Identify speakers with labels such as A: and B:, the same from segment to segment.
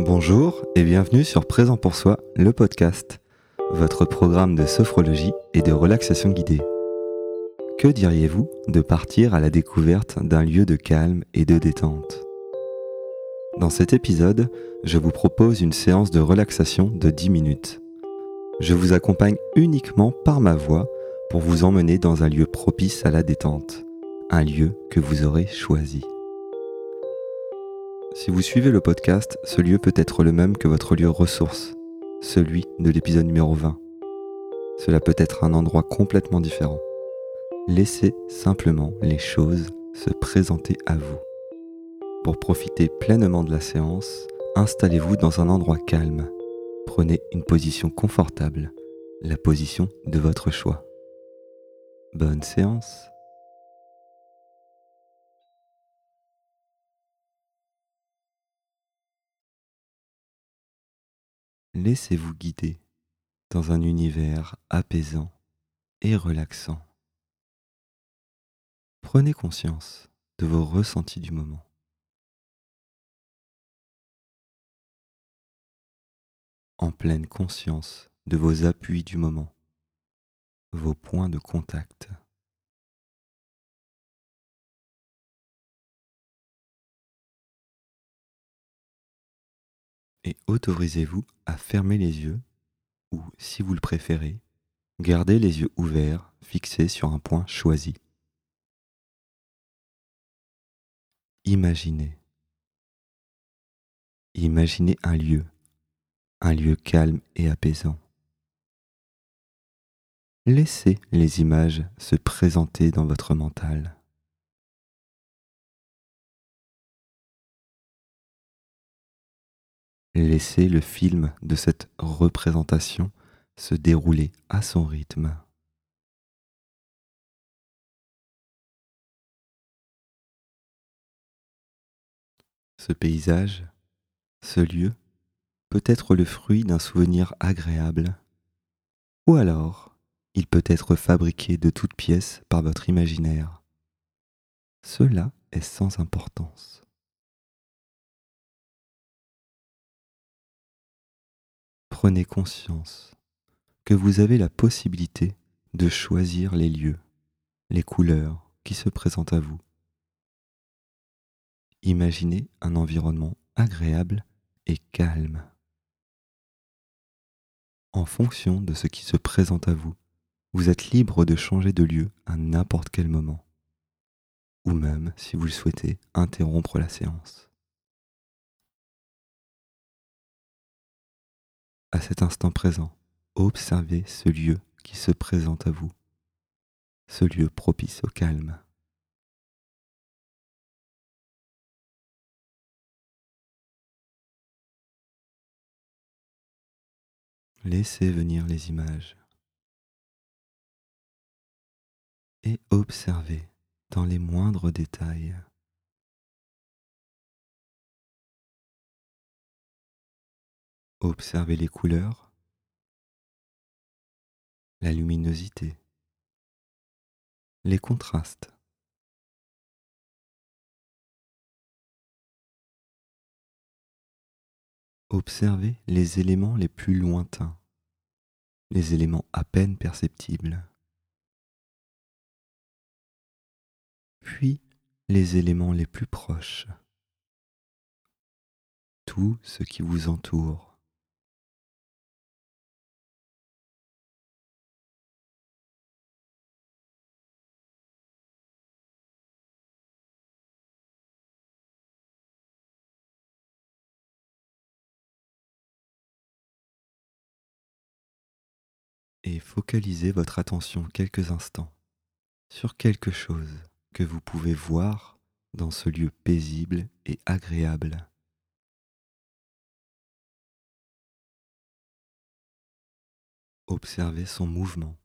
A: Bonjour et bienvenue sur Présent pour soi, le podcast, votre programme de sophrologie et de relaxation guidée. Que diriez-vous de partir à la découverte d'un lieu de calme et de détente? Dans cet épisode, je vous propose une séance de relaxation de 10 minutes. Je vous accompagne uniquement par ma voix pour vous emmener dans un lieu propice à la détente, un lieu que vous aurez choisi. Si vous suivez le podcast, ce lieu peut être le même que votre lieu ressource, celui de l'épisode numéro 20. Cela peut être un endroit complètement différent. Laissez simplement les choses se présenter à vous. Pour profiter pleinement de la séance, installez-vous dans un endroit calme. Prenez une position confortable, la position de votre choix. Bonne séance Laissez-vous guider dans un univers apaisant et relaxant. Prenez conscience de vos ressentis du moment. En pleine conscience de vos appuis du moment, vos points de contact. Et autorisez-vous à fermer les yeux ou, si vous le préférez, gardez les yeux ouverts fixés sur un point choisi. Imaginez. Imaginez un lieu, un lieu calme et apaisant. Laissez les images se présenter dans votre mental. Laissez le film de cette représentation se dérouler à son rythme. Ce paysage, ce lieu, peut être le fruit d'un souvenir agréable, ou alors il peut être fabriqué de toutes pièces par votre imaginaire. Cela est sans importance. Prenez conscience que vous avez la possibilité de choisir les lieux, les couleurs qui se présentent à vous. Imaginez un environnement agréable et calme. En fonction de ce qui se présente à vous, vous êtes libre de changer de lieu à n'importe quel moment, ou même, si vous le souhaitez, interrompre la séance. À cet instant présent, observez ce lieu qui se présente à vous, ce lieu propice au calme. Laissez venir les images et observez dans les moindres détails. Observez les couleurs, la luminosité, les contrastes. Observez les éléments les plus lointains, les éléments à peine perceptibles. puis les éléments les plus proches, tout ce qui vous entoure. Focalisez votre attention quelques instants sur quelque chose que vous pouvez voir dans ce lieu paisible et agréable. Observez son mouvement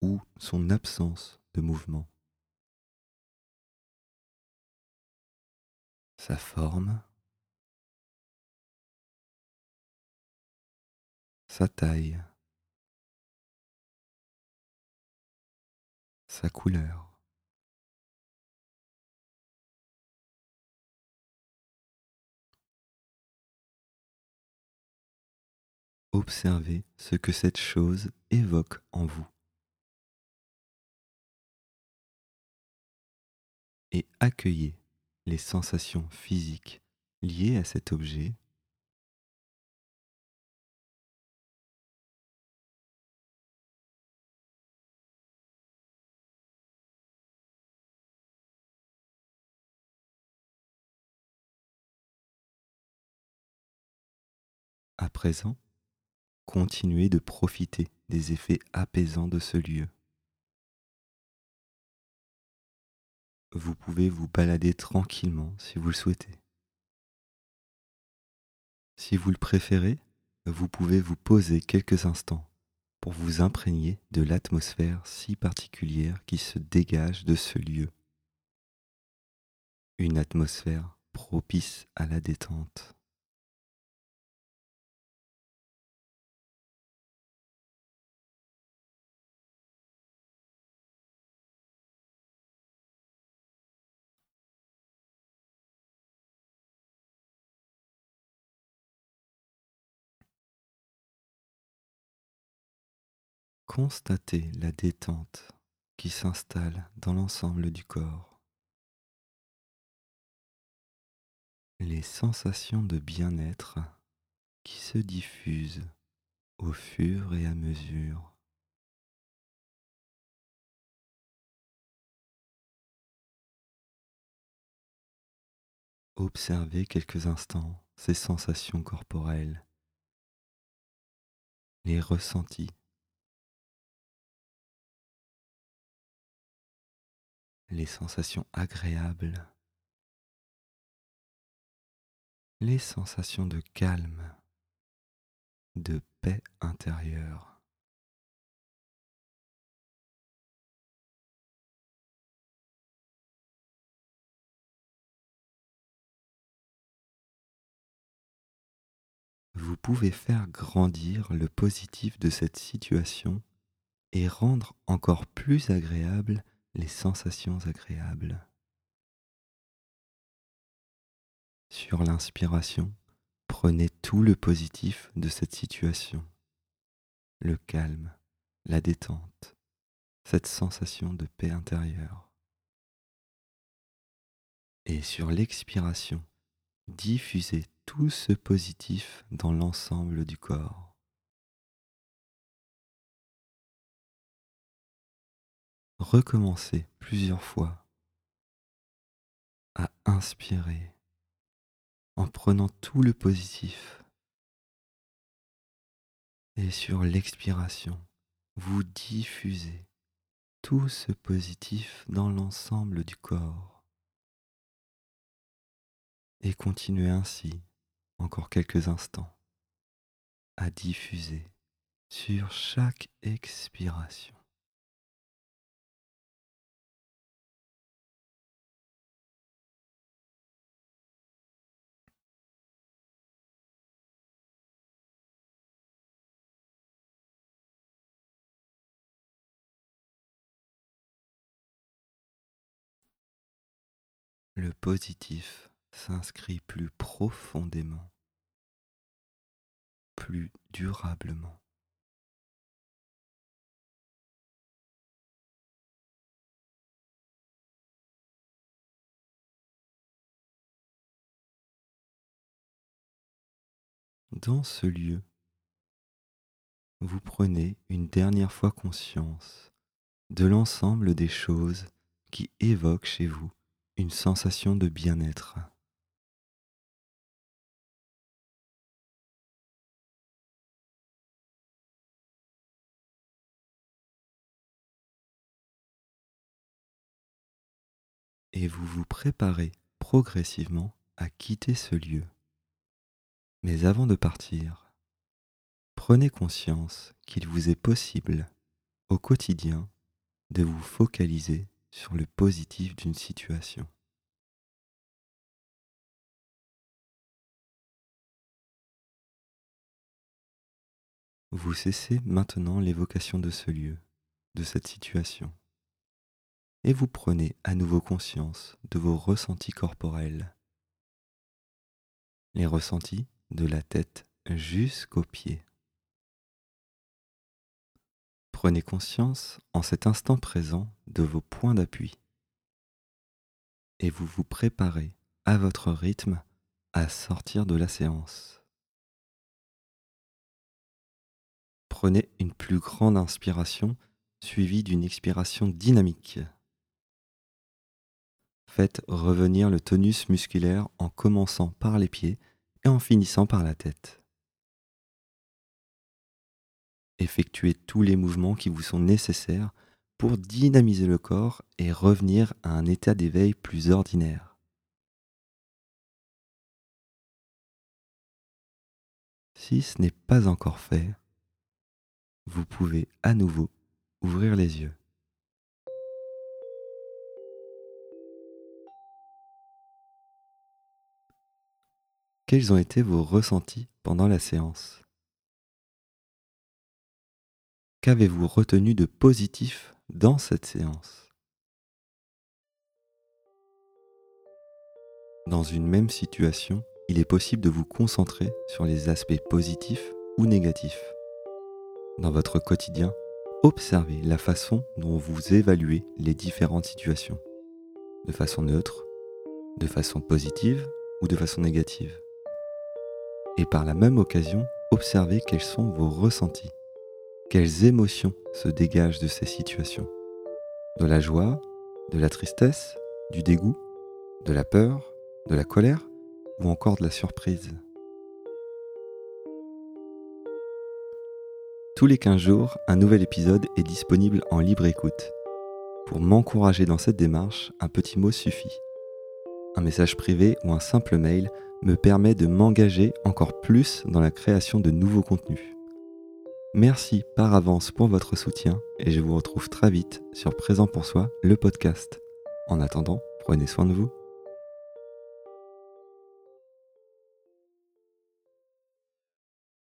A: ou son absence de mouvement. Sa forme, sa taille, sa couleur. observez ce que cette chose évoque en vous. Et accueillez les sensations physiques liées à cet objet À présent, continuez de profiter des effets apaisants de ce lieu. Vous pouvez vous balader tranquillement si vous le souhaitez. Si vous le préférez, vous pouvez vous poser quelques instants pour vous imprégner de l'atmosphère si particulière qui se dégage de ce lieu. Une atmosphère propice à la détente. Constatez la détente qui s'installe dans l'ensemble du corps. Les sensations de bien-être qui se diffusent au fur et à mesure. Observez quelques instants ces sensations corporelles, les ressentis les sensations agréables, les sensations de calme, de paix intérieure. Vous pouvez faire grandir le positif de cette situation et rendre encore plus agréable les sensations agréables. Sur l'inspiration, prenez tout le positif de cette situation, le calme, la détente, cette sensation de paix intérieure. Et sur l'expiration, diffusez tout ce positif dans l'ensemble du corps. Recommencer plusieurs fois à inspirer en prenant tout le positif. Et sur l'expiration, vous diffusez tout ce positif dans l'ensemble du corps. Et continuez ainsi encore quelques instants à diffuser sur chaque expiration. Le positif s'inscrit plus profondément, plus durablement. Dans ce lieu, vous prenez une dernière fois conscience de l'ensemble des choses qui évoquent chez vous une sensation de bien-être. Et vous vous préparez progressivement à quitter ce lieu. Mais avant de partir, prenez conscience qu'il vous est possible au quotidien de vous focaliser sur le positif d'une situation. Vous cessez maintenant l'évocation de ce lieu, de cette situation, et vous prenez à nouveau conscience de vos ressentis corporels, les ressentis de la tête jusqu'aux pieds, Prenez conscience en cet instant présent de vos points d'appui et vous vous préparez à votre rythme à sortir de la séance. Prenez une plus grande inspiration suivie d'une expiration dynamique. Faites revenir le tonus musculaire en commençant par les pieds et en finissant par la tête. Effectuez tous les mouvements qui vous sont nécessaires pour dynamiser le corps et revenir à un état d'éveil plus ordinaire. Si ce n'est pas encore fait, vous pouvez à nouveau ouvrir les yeux. Quels ont été vos ressentis pendant la séance? Qu'avez-vous retenu de positif dans cette séance? Dans une même situation, il est possible de vous concentrer sur les aspects positifs ou négatifs. Dans votre quotidien, observez la façon dont vous évaluez les différentes situations, de façon neutre, de façon positive ou de façon négative et par la même occasion, observez quels sont vos ressentis. Quelles émotions se dégagent de ces situations? De la joie, de la tristesse, du dégoût, de la peur, de la colère ou encore de la surprise? Tous les 15 jours, un nouvel épisode est disponible en libre écoute. Pour m'encourager dans cette démarche, un petit mot suffit. Un message privé ou un simple mail me permet de m'engager encore plus dans la création de nouveaux contenus. Merci par avance pour votre soutien et je vous retrouve très vite sur Présent pour soi, le podcast. En attendant, prenez soin de vous.